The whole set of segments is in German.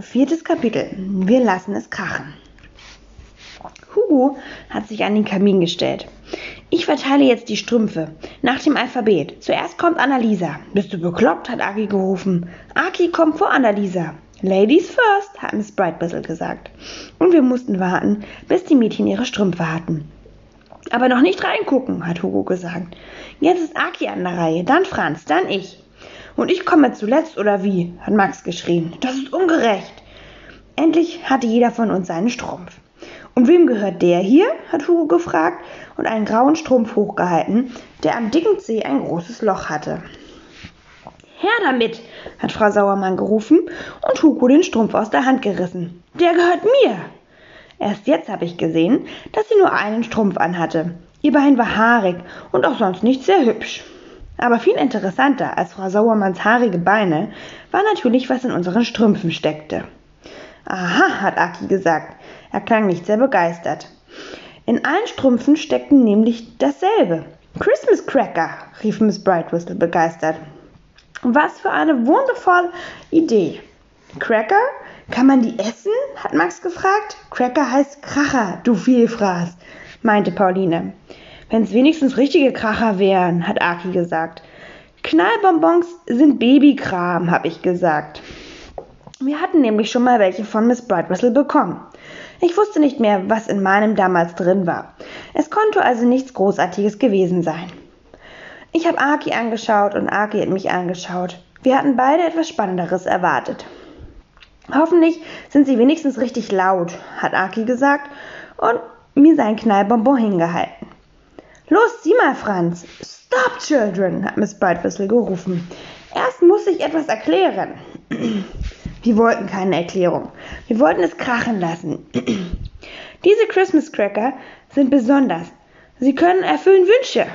Viertes Kapitel. Wir lassen es krachen. Hugo hat sich an den Kamin gestellt. Ich verteile jetzt die Strümpfe. Nach dem Alphabet. Zuerst kommt Annalisa. Bist du bekloppt? hat Aki gerufen. Aki kommt vor Annalisa. Ladies first, hat Miss Brightwhistle gesagt. Und wir mussten warten, bis die Mädchen ihre Strümpfe hatten. Aber noch nicht reingucken, hat Hugo gesagt. Jetzt ist Aki an der Reihe, dann Franz, dann ich. Und ich komme zuletzt, oder wie? hat Max geschrien. Das ist ungerecht. Endlich hatte jeder von uns seinen Strumpf. Und wem gehört der hier? hat Hugo gefragt und einen grauen Strumpf hochgehalten, der am dicken Zeh ein großes Loch hatte. Her damit, hat Frau Sauermann gerufen und Hugo den Strumpf aus der Hand gerissen. Der gehört mir. Erst jetzt habe ich gesehen, dass sie nur einen Strumpf anhatte. Ihr Bein war haarig und auch sonst nicht sehr hübsch. Aber viel interessanter als Frau Sauermanns haarige Beine war natürlich, was in unseren Strümpfen steckte. Aha, hat Aki gesagt. Er klang nicht sehr begeistert. In allen Strümpfen steckten nämlich dasselbe. Christmas Cracker, rief Miss Brightwhistle begeistert. Was für eine wundervolle Idee. Cracker? Kann man die essen? hat Max gefragt. Cracker heißt Kracher, du Vielfraß, meinte Pauline. Wenn es wenigstens richtige Kracher wären, hat Aki gesagt. Knallbonbons sind Babykram, habe ich gesagt. Wir hatten nämlich schon mal welche von Miss Brightwhistle bekommen. Ich wusste nicht mehr, was in meinem damals drin war. Es konnte also nichts Großartiges gewesen sein. Ich habe Aki angeschaut und Aki hat mich angeschaut. Wir hatten beide etwas Spannenderes erwartet. Hoffentlich sind sie wenigstens richtig laut, hat Aki gesagt und mir seinen Knallbonbon hingehalten. Los, sieh mal, Franz. Stop, Children, hat Miss Brightwhistle gerufen. Erst muss ich etwas erklären. Wir wollten keine Erklärung. Wir wollten es krachen lassen. Diese Christmas Cracker sind besonders. Sie können erfüllen Wünsche.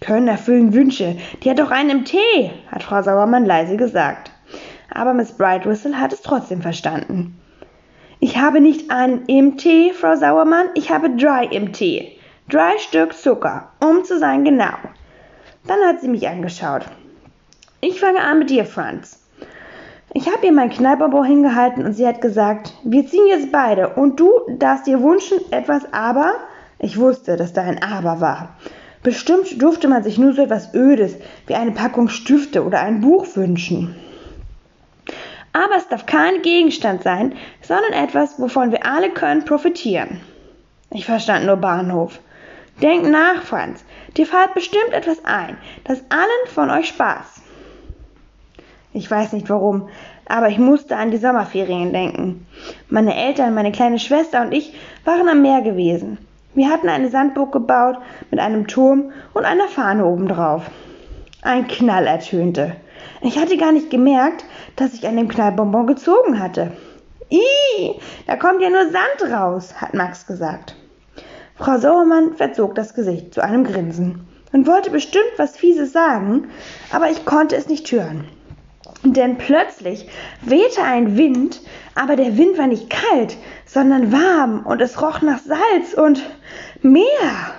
Können erfüllen Wünsche. Die hat doch einen im Tee, hat Frau Sauermann leise gesagt. Aber Miss Brightwhistle hat es trotzdem verstanden. Ich habe nicht einen im Tee, Frau Sauermann, ich habe drei im Tee. Drei Stück Zucker, um zu sein genau. Dann hat sie mich angeschaut. Ich fange an mit dir, Franz. Ich habe ihr mein Kneiperbau hingehalten und sie hat gesagt, wir ziehen jetzt beide und du darfst dir wünschen etwas aber. Ich wusste, dass da ein Aber war. Bestimmt durfte man sich nur so etwas Ödes wie eine Packung Stifte oder ein Buch wünschen. Aber es darf kein Gegenstand sein, sondern etwas, wovon wir alle können profitieren. Ich verstand nur Bahnhof. Denk nach, Franz. Dir fällt bestimmt etwas ein, das allen von euch Spaß. Ich weiß nicht warum, aber ich musste an die Sommerferien denken. Meine Eltern, meine kleine Schwester und ich waren am Meer gewesen. Wir hatten eine Sandburg gebaut mit einem Turm und einer Fahne obendrauf. Ein Knall ertönte. Ich hatte gar nicht gemerkt, dass ich an dem Knallbonbon gezogen hatte. Ih, da kommt ja nur Sand raus, hat Max gesagt. Frau Sauermann verzog das Gesicht zu einem Grinsen und wollte bestimmt was Fieses sagen, aber ich konnte es nicht hören. Denn plötzlich wehte ein Wind, aber der Wind war nicht kalt, sondern warm und es roch nach Salz und Meer.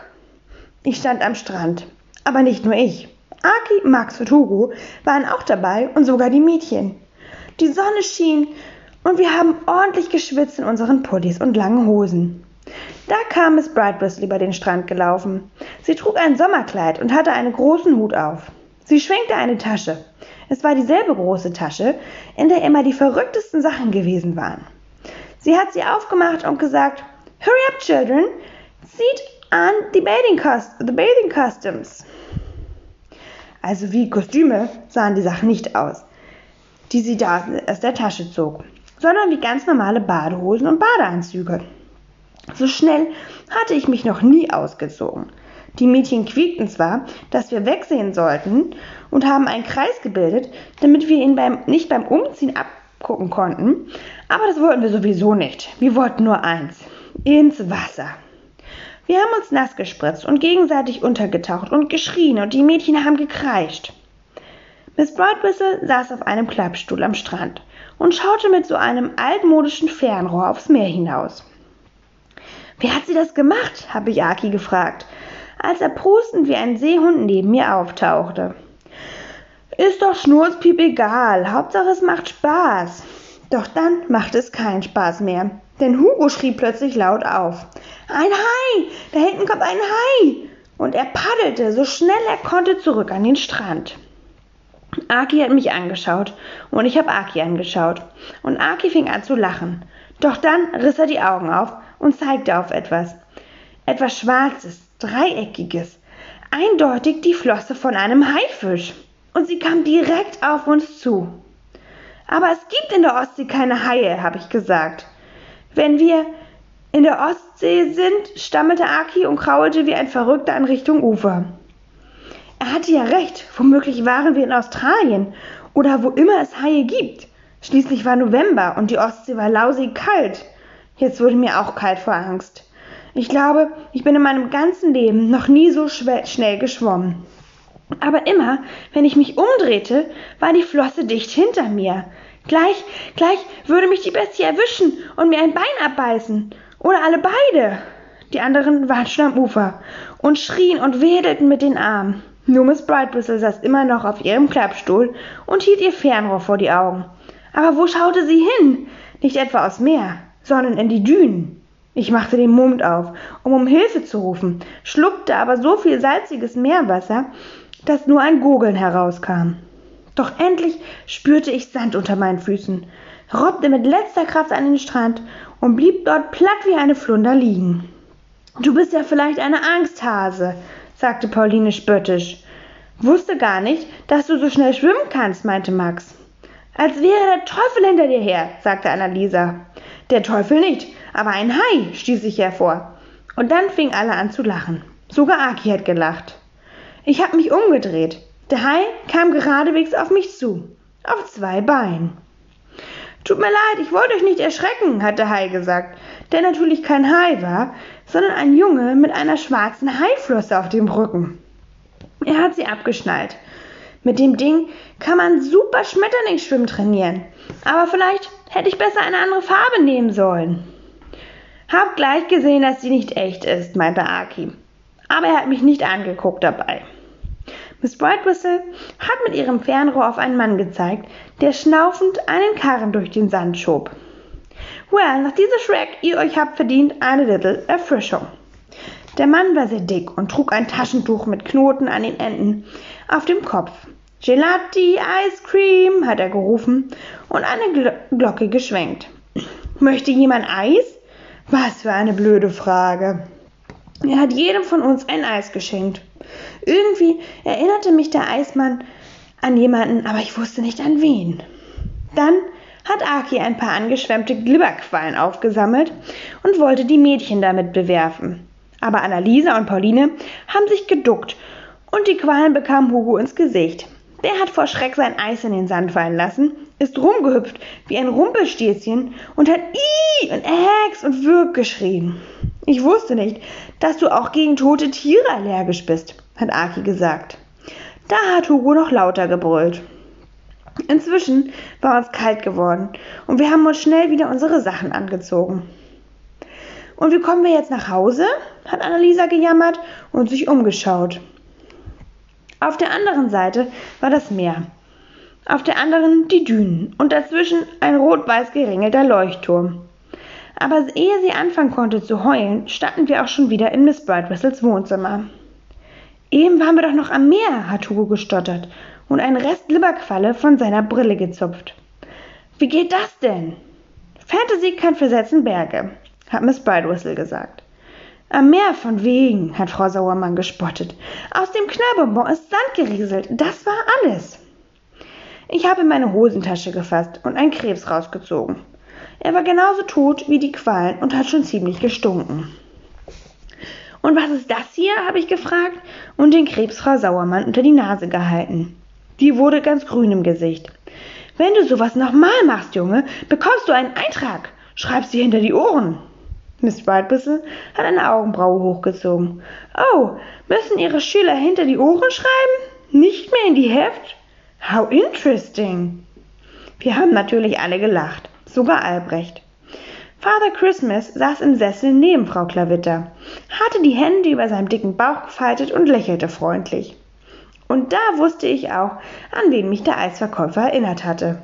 Ich stand am Strand, aber nicht nur ich. Aki, Max und Hugo waren auch dabei und sogar die Mädchen. Die Sonne schien und wir haben ordentlich geschwitzt in unseren Pullis und langen Hosen. Da kam Miss Brightwhistle über den Strand gelaufen. Sie trug ein Sommerkleid und hatte einen großen Hut auf. Sie schwenkte eine Tasche. Es war dieselbe große Tasche, in der immer die verrücktesten Sachen gewesen waren. Sie hat sie aufgemacht und gesagt, Hurry up, children! Zieht an die bathing, the bathing costumes. Also wie Kostüme sahen die Sachen nicht aus, die sie da aus der Tasche zog, sondern wie ganz normale Badehosen und Badeanzüge. So schnell hatte ich mich noch nie ausgezogen. Die Mädchen quiekten zwar, dass wir wegsehen sollten und haben einen Kreis gebildet, damit wir ihn beim, nicht beim Umziehen abgucken konnten, aber das wollten wir sowieso nicht. Wir wollten nur eins, ins Wasser. Wir haben uns nass gespritzt und gegenseitig untergetaucht und geschrien und die Mädchen haben gekreischt. Miss Brightwhistle saß auf einem Klappstuhl am Strand und schaute mit so einem altmodischen Fernrohr aufs Meer hinaus. Wer hat sie das gemacht? habe ich Aki gefragt, als er prustend wie ein Seehund neben mir auftauchte. Ist doch Schnurzpiep egal, Hauptsache es macht Spaß. Doch dann machte es keinen Spaß mehr, denn Hugo schrie plötzlich laut auf. Ein Hai! Da hinten kommt ein Hai! Und er paddelte so schnell er konnte zurück an den Strand. Aki hat mich angeschaut und ich habe Aki angeschaut. Und Aki fing an zu lachen. Doch dann riss er die Augen auf und zeigte auf etwas. Etwas Schwarzes, Dreieckiges. Eindeutig die Flosse von einem Haifisch. Und sie kam direkt auf uns zu. Aber es gibt in der Ostsee keine Haie, habe ich gesagt. Wenn wir in der Ostsee sind, stammelte Aki und kraulte wie ein Verrückter in Richtung Ufer. Er hatte ja recht, womöglich waren wir in Australien oder wo immer es Haie gibt. Schließlich war November und die Ostsee war lausig kalt. Jetzt wurde mir auch kalt vor Angst. Ich glaube, ich bin in meinem ganzen Leben noch nie so schnell geschwommen. Aber immer, wenn ich mich umdrehte, war die Flosse dicht hinter mir. Gleich, gleich würde mich die Bestie erwischen und mir ein Bein abbeißen. Oder alle beide. Die anderen waren schon am Ufer und schrien und wedelten mit den Armen. Nur Miss Brightwhistle saß immer noch auf ihrem Klappstuhl und hielt ihr Fernrohr vor die Augen. Aber wo schaute sie hin? Nicht etwa aufs Meer, sondern in die Dünen. Ich machte den Mund auf, um um Hilfe zu rufen, schluckte aber so viel salziges Meerwasser, dass nur ein Gurgeln herauskam. Doch endlich spürte ich Sand unter meinen Füßen, robbte mit letzter Kraft an den Strand und blieb dort platt wie eine Flunder liegen. Du bist ja vielleicht eine Angsthase, sagte Pauline spöttisch. Wusste gar nicht, dass du so schnell schwimmen kannst, meinte Max. Als wäre der Teufel hinter dir her, sagte Annalisa. Der Teufel nicht, aber ein Hai, stieß ich hervor. Und dann fingen alle an zu lachen. Sogar Aki hat gelacht. Ich habe mich umgedreht. Der Hai kam geradewegs auf mich zu, auf zwei Beinen. Tut mir leid, ich wollte euch nicht erschrecken, hat der Hai gesagt, der natürlich kein Hai war, sondern ein Junge mit einer schwarzen Haiflosse auf dem Rücken. Er hat sie abgeschnallt. Mit dem Ding kann man super Schmetterlingsschwimmen trainieren. Aber vielleicht hätte ich besser eine andere Farbe nehmen sollen. Hab gleich gesehen, dass sie nicht echt ist, meinte Aki. Aber er hat mich nicht angeguckt dabei. Miss Brightwhistle hat mit ihrem Fernrohr auf einen Mann gezeigt, der schnaufend einen Karren durch den Sand schob. Well, nach dieser Shrek, ihr euch habt verdient eine little Erfrischung. Der Mann war sehr dick und trug ein Taschentuch mit Knoten an den Enden auf dem Kopf. Gelati, Ice Cream, hat er gerufen und eine Gl Glocke geschwenkt. Möchte jemand Eis? Was für eine blöde Frage. Er hat jedem von uns ein Eis geschenkt. Irgendwie erinnerte mich der Eismann an jemanden, aber ich wusste nicht an wen. Dann hat Aki ein paar angeschwemmte Glibberquallen aufgesammelt und wollte die Mädchen damit bewerfen. Aber Annalisa und Pauline haben sich geduckt und die Quallen bekamen Hugo ins Gesicht. Der hat vor Schreck sein Eis in den Sand fallen lassen, ist rumgehüpft wie ein Rumpelstilzchen und hat Ih und Äx und Wirk geschrien. Ich wusste nicht, dass du auch gegen tote Tiere allergisch bist, hat Aki gesagt. Da hat Hugo noch lauter gebrüllt. Inzwischen war uns kalt geworden und wir haben uns schnell wieder unsere Sachen angezogen. Und wie kommen wir jetzt nach Hause? hat Annalisa gejammert und sich umgeschaut. Auf der anderen Seite war das Meer, auf der anderen die Dünen und dazwischen ein rot-weiß geringelter Leuchtturm. Aber ehe sie anfangen konnte zu heulen, standen wir auch schon wieder in Miss Brightwhistles Wohnzimmer. Eben waren wir doch noch am Meer, hat Hugo gestottert und einen Rest Libberqualle von seiner Brille gezupft. Wie geht das denn? Fantasy kann versetzen Berge, hat Miss Brightwhistle gesagt. Am Meer von wegen, hat Frau Sauermann gespottet. Aus dem Knallbonbon ist Sand gerieselt. Das war alles. Ich habe in meine Hosentasche gefasst und einen Krebs rausgezogen. Er war genauso tot wie die Quallen und hat schon ziemlich gestunken. Und was ist das hier? habe ich gefragt und den Krebs Frau Sauermann unter die Nase gehalten. Die wurde ganz grün im Gesicht. Wenn du sowas nochmal machst, Junge, bekommst du einen Eintrag. Schreib sie hinter die Ohren. Miss Brightwhistle hat eine Augenbraue hochgezogen. Oh, müssen Ihre Schüler hinter die Ohren schreiben? Nicht mehr in die Heft? How interesting. Wir haben natürlich alle gelacht, sogar Albrecht. Father Christmas saß im Sessel neben Frau Klavitter, hatte die Hände über seinem dicken Bauch gefaltet und lächelte freundlich. Und da wusste ich auch, an wen mich der Eisverkäufer erinnert hatte.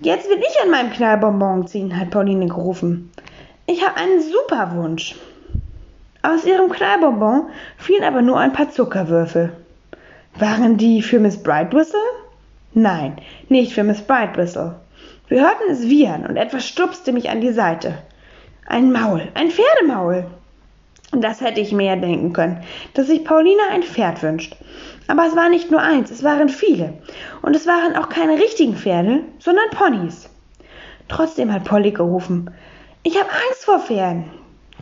Jetzt will ich an meinem Knallbonbon ziehen, hat Pauline gerufen. Ich habe einen super Wunsch. Aus ihrem Knallbonbon fielen aber nur ein paar Zuckerwürfel. Waren die für Miss Brightwhistle? Nein, nicht für Miss Brightwhistle. Wir hörten es wiehern und etwas stupste mich an die Seite. Ein Maul, ein Pferdemaul. Das hätte ich mehr denken können, dass sich Pauline ein Pferd wünscht. Aber es war nicht nur eins, es waren viele. Und es waren auch keine richtigen Pferde, sondern Ponys. Trotzdem hat Polly gerufen. Ich habe Angst vor Pferden.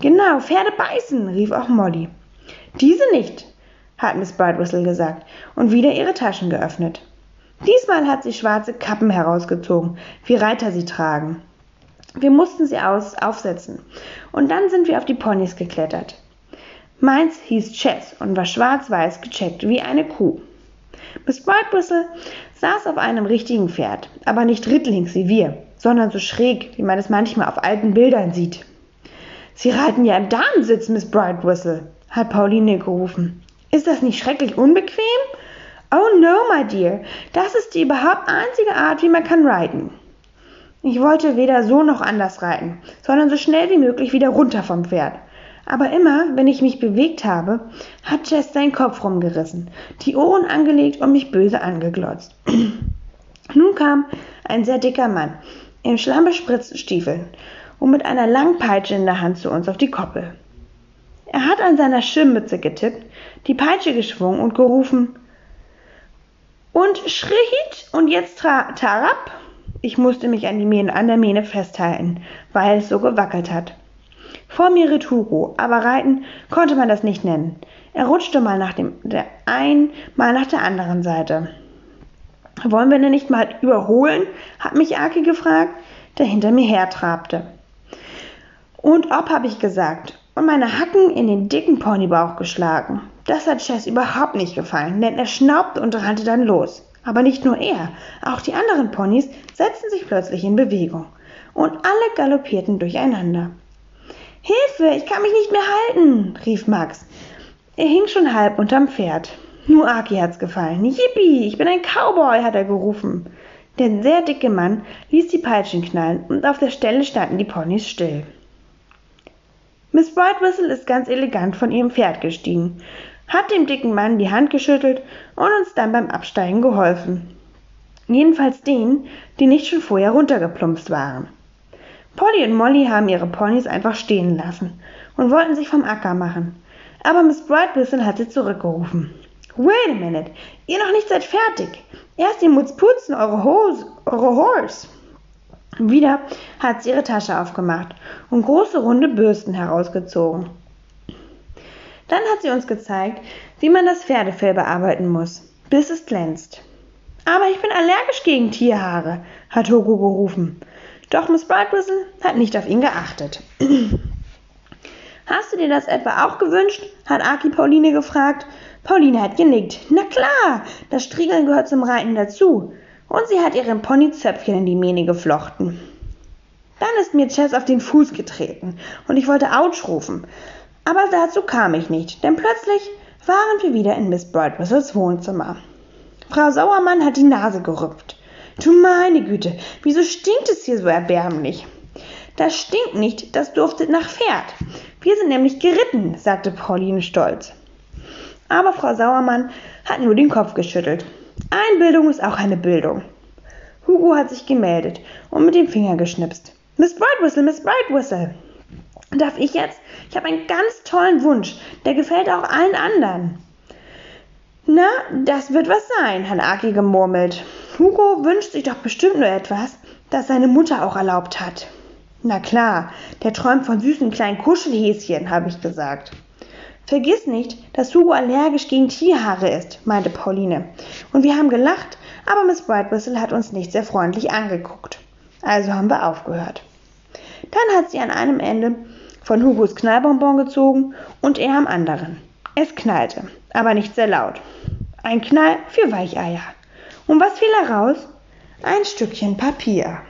Genau, Pferde beißen, rief auch Molly. Diese nicht, hat Miss Brightwhistle gesagt und wieder ihre Taschen geöffnet. Diesmal hat sie schwarze Kappen herausgezogen, wie Reiter sie tragen. Wir mussten sie aus, aufsetzen. Und dann sind wir auf die Ponys geklettert. Meins hieß Chess und war schwarz-weiß gecheckt wie eine Kuh. Miss Brightwhistle saß auf einem richtigen Pferd, aber nicht rittlings wie wir, sondern so schräg, wie man es manchmal auf alten Bildern sieht. Sie reiten ja im Damensitz, Miss Brightwhistle, hat Pauline gerufen. Ist das nicht schrecklich unbequem? Oh no, my dear, das ist die überhaupt einzige Art, wie man kann reiten. Ich wollte weder so noch anders reiten, sondern so schnell wie möglich wieder runter vom Pferd. Aber immer, wenn ich mich bewegt habe, hat Jess seinen Kopf rumgerissen, die Ohren angelegt und mich böse angeglotzt. Nun kam ein sehr dicker Mann in schlammbespritzten Stiefeln und mit einer langen Peitsche in der Hand zu uns auf die Koppel. Er hat an seiner Schirmmütze getippt, die Peitsche geschwungen und gerufen und schriet und jetzt tarab ich musste mich an, die Mähne, an der Mähne festhalten, weil es so gewackelt hat. Vor mir ritt Hugo, aber reiten konnte man das nicht nennen. Er rutschte mal nach dem der einen, mal nach der anderen Seite. Wollen wir denn nicht mal überholen? hat mich Aki gefragt, der hinter mir hertrabte. Und ob, habe ich gesagt, und meine Hacken in den dicken Ponybauch geschlagen. Das hat Chess überhaupt nicht gefallen, denn er schnaubte und rannte dann los. Aber nicht nur er, auch die anderen Ponys setzten sich plötzlich in Bewegung und alle galoppierten durcheinander. Hilfe, ich kann mich nicht mehr halten, rief Max. Er hing schon halb unterm Pferd. Nur Aki hat's gefallen. Yippie, ich bin ein Cowboy, hat er gerufen. Der sehr dicke Mann ließ die Peitschen knallen und auf der Stelle standen die Ponys still. Miss Brightwhistle ist ganz elegant von ihrem Pferd gestiegen hat dem dicken Mann die Hand geschüttelt und uns dann beim Absteigen geholfen. Jedenfalls denen, die nicht schon vorher runtergeplumpst waren. Polly und Molly haben ihre Ponys einfach stehen lassen und wollten sich vom Acker machen. Aber Miss Brightwhistle hat sie zurückgerufen. Wait a minute, ihr noch nicht seid fertig. Erst ihr müsst putzen, eure Hose, eure Horse. Wieder hat sie ihre Tasche aufgemacht und große runde Bürsten herausgezogen. Dann hat sie uns gezeigt, wie man das Pferdefell bearbeiten muss, bis es glänzt. Aber ich bin allergisch gegen Tierhaare, hat Hugo gerufen. Doch Miss Brightwhistle hat nicht auf ihn geachtet. Hast du dir das etwa auch gewünscht? hat Aki Pauline gefragt. Pauline hat genickt. Na klar, das Striegeln gehört zum Reiten dazu. Und sie hat ihren Ponyzöpfchen in die Mähne geflochten. Dann ist mir Chess auf den Fuß getreten und ich wollte Autsch rufen. Aber dazu kam ich nicht, denn plötzlich waren wir wieder in Miss Brightwhistles Wohnzimmer. Frau Sauermann hat die Nase gerüpft. Du meine Güte, wieso stinkt es hier so erbärmlich? Das stinkt nicht, das duftet nach Pferd. Wir sind nämlich geritten, sagte Pauline stolz. Aber Frau Sauermann hat nur den Kopf geschüttelt. Einbildung ist auch eine Bildung. Hugo hat sich gemeldet und mit dem Finger geschnipst. Miss Brightwhistle, Miss Brightwhistle. Darf ich jetzt? Ich habe einen ganz tollen Wunsch. Der gefällt auch allen anderen. Na, das wird was sein, hat Aki gemurmelt. Hugo wünscht sich doch bestimmt nur etwas, das seine Mutter auch erlaubt hat. Na klar, der träumt von süßen kleinen Kuschelhäschen, habe ich gesagt. Vergiss nicht, dass Hugo allergisch gegen Tierhaare ist, meinte Pauline. Und wir haben gelacht, aber Miss Brightwhistle hat uns nicht sehr freundlich angeguckt. Also haben wir aufgehört. Dann hat sie an einem Ende von Hugos Knallbonbon gezogen und er am anderen. Es knallte, aber nicht sehr laut. Ein Knall für Weicheier. Und was fiel heraus? Ein Stückchen Papier.